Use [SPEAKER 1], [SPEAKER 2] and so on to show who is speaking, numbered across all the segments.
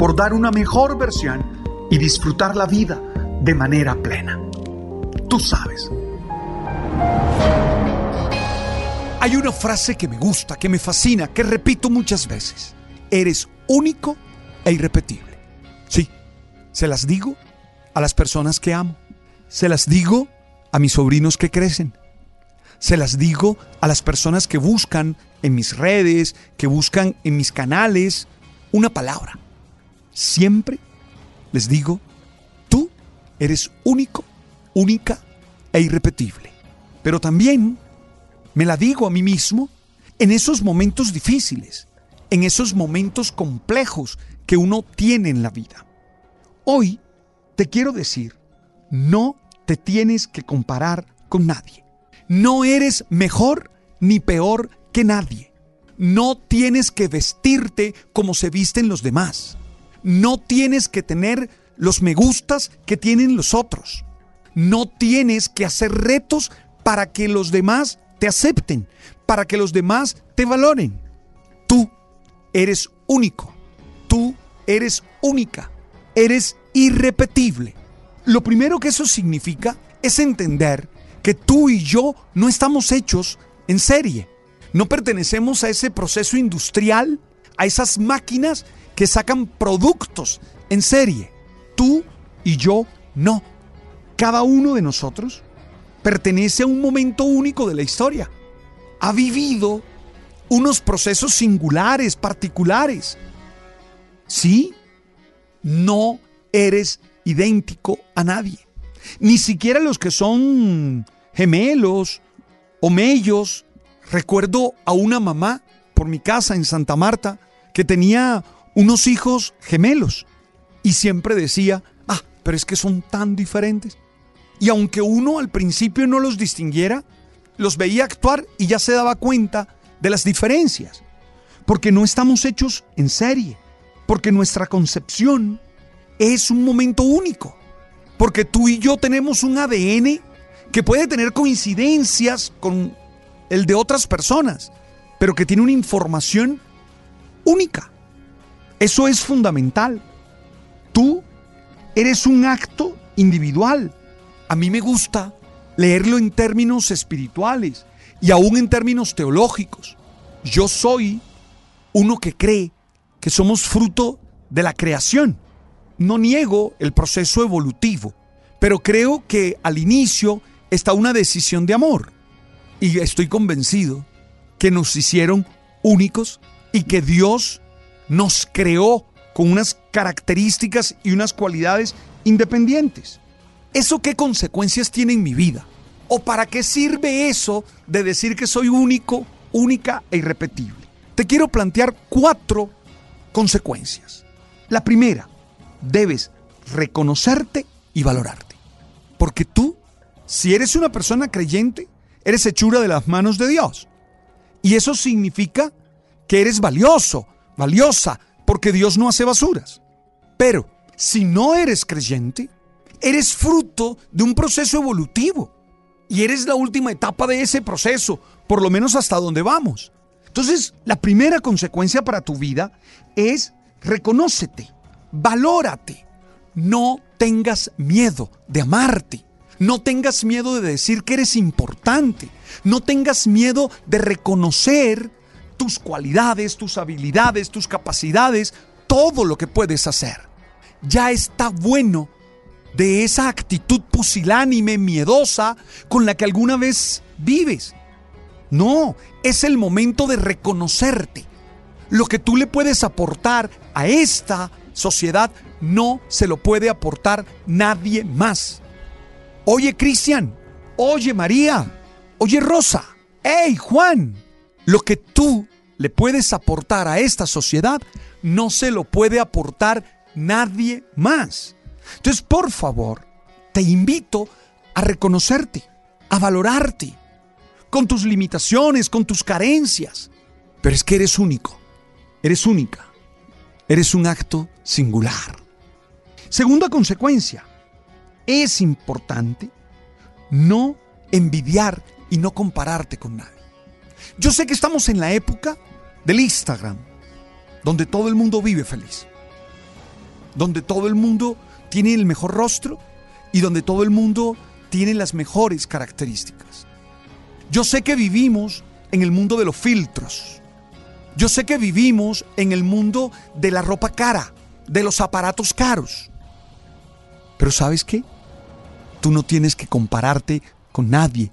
[SPEAKER 1] por dar una mejor versión y disfrutar la vida de manera plena. Tú sabes. Hay una frase que me gusta, que me fascina, que repito muchas veces. Eres único e irrepetible. Sí, se las digo a las personas que amo. Se las digo a mis sobrinos que crecen. Se las digo a las personas que buscan en mis redes, que buscan en mis canales una palabra. Siempre les digo, tú eres único, única e irrepetible. Pero también me la digo a mí mismo en esos momentos difíciles, en esos momentos complejos que uno tiene en la vida. Hoy te quiero decir, no te tienes que comparar con nadie. No eres mejor ni peor que nadie. No tienes que vestirte como se visten los demás. No tienes que tener los me gustas que tienen los otros. No tienes que hacer retos para que los demás te acepten, para que los demás te valoren. Tú eres único. Tú eres única. Eres irrepetible. Lo primero que eso significa es entender que tú y yo no estamos hechos en serie. No pertenecemos a ese proceso industrial, a esas máquinas que sacan productos en serie. Tú y yo no. Cada uno de nosotros pertenece a un momento único de la historia. Ha vivido unos procesos singulares, particulares. Sí, no eres idéntico a nadie. Ni siquiera los que son gemelos o mellos. Recuerdo a una mamá por mi casa en Santa Marta que tenía unos hijos gemelos y siempre decía, ah, pero es que son tan diferentes. Y aunque uno al principio no los distinguiera, los veía actuar y ya se daba cuenta de las diferencias. Porque no estamos hechos en serie. Porque nuestra concepción es un momento único. Porque tú y yo tenemos un ADN que puede tener coincidencias con el de otras personas, pero que tiene una información única. Eso es fundamental. Tú eres un acto individual. A mí me gusta leerlo en términos espirituales y aún en términos teológicos. Yo soy uno que cree que somos fruto de la creación. No niego el proceso evolutivo, pero creo que al inicio está una decisión de amor. Y estoy convencido que nos hicieron únicos y que Dios nos creó con unas características y unas cualidades independientes. ¿Eso qué consecuencias tiene en mi vida? ¿O para qué sirve eso de decir que soy único, única e irrepetible? Te quiero plantear cuatro consecuencias. La primera, debes reconocerte y valorarte. Porque tú, si eres una persona creyente, eres hechura de las manos de Dios. Y eso significa que eres valioso, valiosa, porque Dios no hace basuras. Pero si no eres creyente, eres fruto de un proceso evolutivo y eres la última etapa de ese proceso, por lo menos hasta donde vamos. Entonces, la primera consecuencia para tu vida es reconócete, valórate, no tengas miedo de amarte. No tengas miedo de decir que eres importante. No tengas miedo de reconocer tus cualidades, tus habilidades, tus capacidades, todo lo que puedes hacer. Ya está bueno de esa actitud pusilánime, miedosa, con la que alguna vez vives. No, es el momento de reconocerte. Lo que tú le puedes aportar a esta sociedad no se lo puede aportar nadie más. Oye, Cristian, oye, María, oye, Rosa, hey, Juan, lo que tú le puedes aportar a esta sociedad no se lo puede aportar nadie más. Entonces, por favor, te invito a reconocerte, a valorarte, con tus limitaciones, con tus carencias. Pero es que eres único, eres única, eres un acto singular. Segunda consecuencia, es importante no envidiar y no compararte con nadie. Yo sé que estamos en la época del Instagram, donde todo el mundo vive feliz, donde todo el mundo tiene el mejor rostro y donde todo el mundo tiene las mejores características. Yo sé que vivimos en el mundo de los filtros. Yo sé que vivimos en el mundo de la ropa cara, de los aparatos caros. Pero ¿sabes qué? Tú no tienes que compararte con nadie,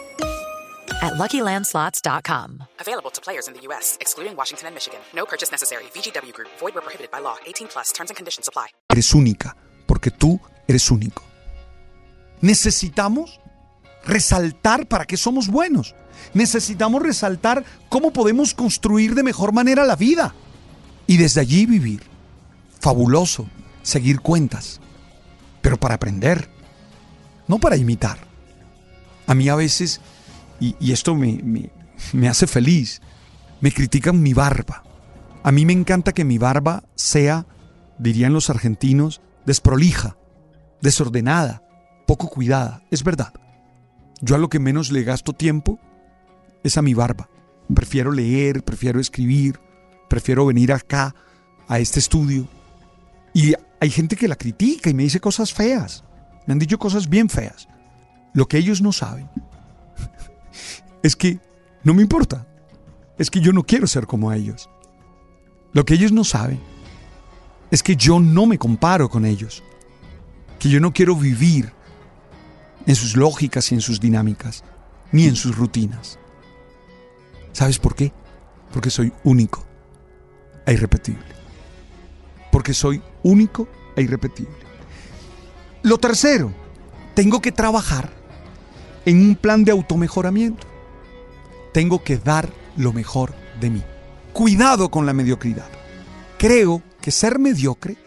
[SPEAKER 2] at LuckyLandSlots.com.
[SPEAKER 3] Available to players in the U.S., excluding Washington and Michigan. No purchase necessary. VGW Group. Void where prohibited by law. 18 plus. Terms and conditions apply.
[SPEAKER 1] eres única, porque tú eres único. Necesitamos resaltar para qué somos buenos. Necesitamos resaltar cómo podemos construir de mejor manera la vida. Y desde allí vivir. Fabuloso, seguir cuentas. Pero para aprender, no para imitar. A mí a veces, y, esto me- me hace feliz, me critican mi barba. A mí me encanta que mi barba sea, dirían los argentinos, desprolija, desordenada, poco cuidada. Es verdad. Yo a lo que menos le gasto tiempo es a mi barba. Prefiero leer, prefiero escribir, prefiero venir acá, a este estudio. Y hay gente que la critica y me dice cosas feas. Me han dicho cosas bien feas. Lo que ellos no saben es que no me importa. Es que yo no quiero ser como ellos. Lo que ellos no saben es que yo no me comparo con ellos. Que yo no quiero vivir en sus lógicas y en sus dinámicas, ni en sus rutinas. ¿Sabes por qué? Porque soy único e irrepetible. Porque soy único e irrepetible. Lo tercero, tengo que trabajar en un plan de automejoramiento. Tengo que dar lo mejor de mí. Cuidado con la mediocridad. Creo que ser mediocre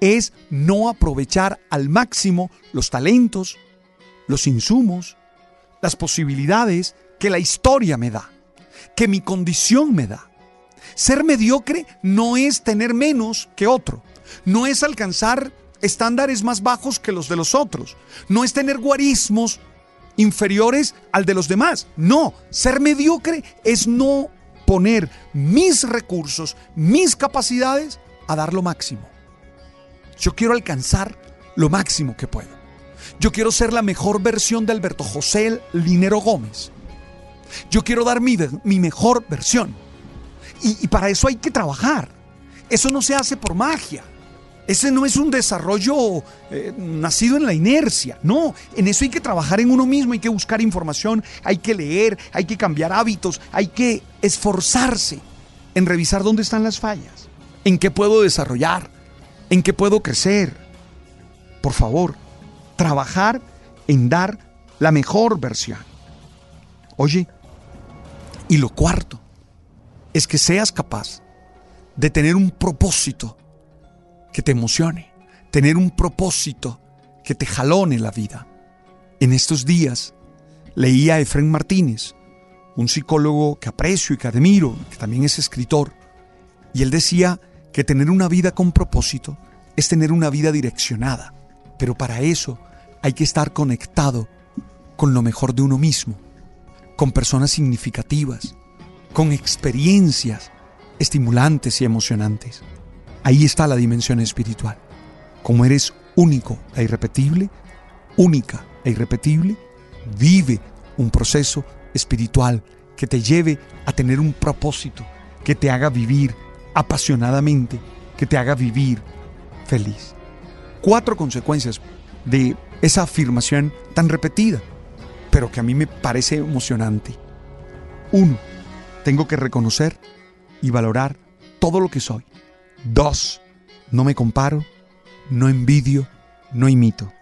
[SPEAKER 1] es no aprovechar al máximo los talentos, los insumos, las posibilidades que la historia me da, que mi condición me da. Ser mediocre no es tener menos que otro, no es alcanzar estándares más bajos que los de los otros, no es tener guarismos inferiores al de los demás. No, ser mediocre es no poner mis recursos, mis capacidades a dar lo máximo. Yo quiero alcanzar lo máximo que puedo. Yo quiero ser la mejor versión de Alberto José Linero Gómez. Yo quiero dar mi, mi mejor versión. Y, y para eso hay que trabajar. Eso no se hace por magia. Ese no es un desarrollo eh, nacido en la inercia. No, en eso hay que trabajar en uno mismo, hay que buscar información, hay que leer, hay que cambiar hábitos, hay que esforzarse en revisar dónde están las fallas, en qué puedo desarrollar, en qué puedo crecer. Por favor, trabajar en dar la mejor versión. Oye, y lo cuarto es que seas capaz de tener un propósito que te emocione, tener un propósito que te jalone la vida. En estos días leía a Efraín Martínez, un psicólogo que aprecio y que admiro, que también es escritor, y él decía que tener una vida con propósito es tener una vida direccionada, pero para eso hay que estar conectado con lo mejor de uno mismo, con personas significativas, con experiencias estimulantes y emocionantes. Ahí está la dimensión espiritual. Como eres único e irrepetible, única e irrepetible, vive un proceso espiritual que te lleve a tener un propósito, que te haga vivir apasionadamente, que te haga vivir feliz. Cuatro consecuencias de esa afirmación tan repetida, pero que a mí me parece emocionante. Uno, tengo que reconocer y valorar todo lo que soy. Dos, no me comparo, no envidio, no imito.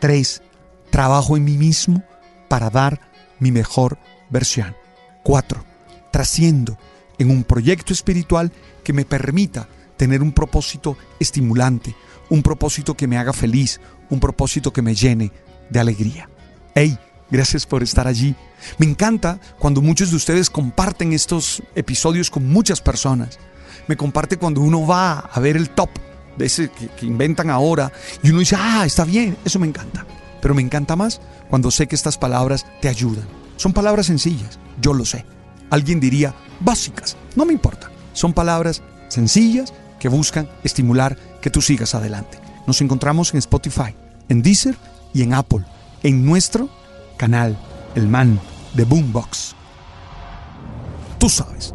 [SPEAKER 1] Tres, trabajo en mí mismo para dar mi mejor versión. Cuatro, trasciendo en un proyecto espiritual que me permita tener un propósito estimulante, un propósito que me haga feliz, un propósito que me llene de alegría. Hey, gracias por estar allí. Me encanta cuando muchos de ustedes comparten estos episodios con muchas personas. Me comparte cuando uno va a ver el top de ese que, inventan ahora y uno dice, ah, está bien, eso me encanta. Pero me encanta más cuando sé que estas palabras te ayudan. Son palabras sencillas, yo lo sé. Alguien diría básicas, no me importa. Son palabras sencillas que buscan estimular que tú sigas adelante. Nos encontramos en Spotify, en Deezer y en Apple, en nuestro canal, el man de Boombox. Tú sabes.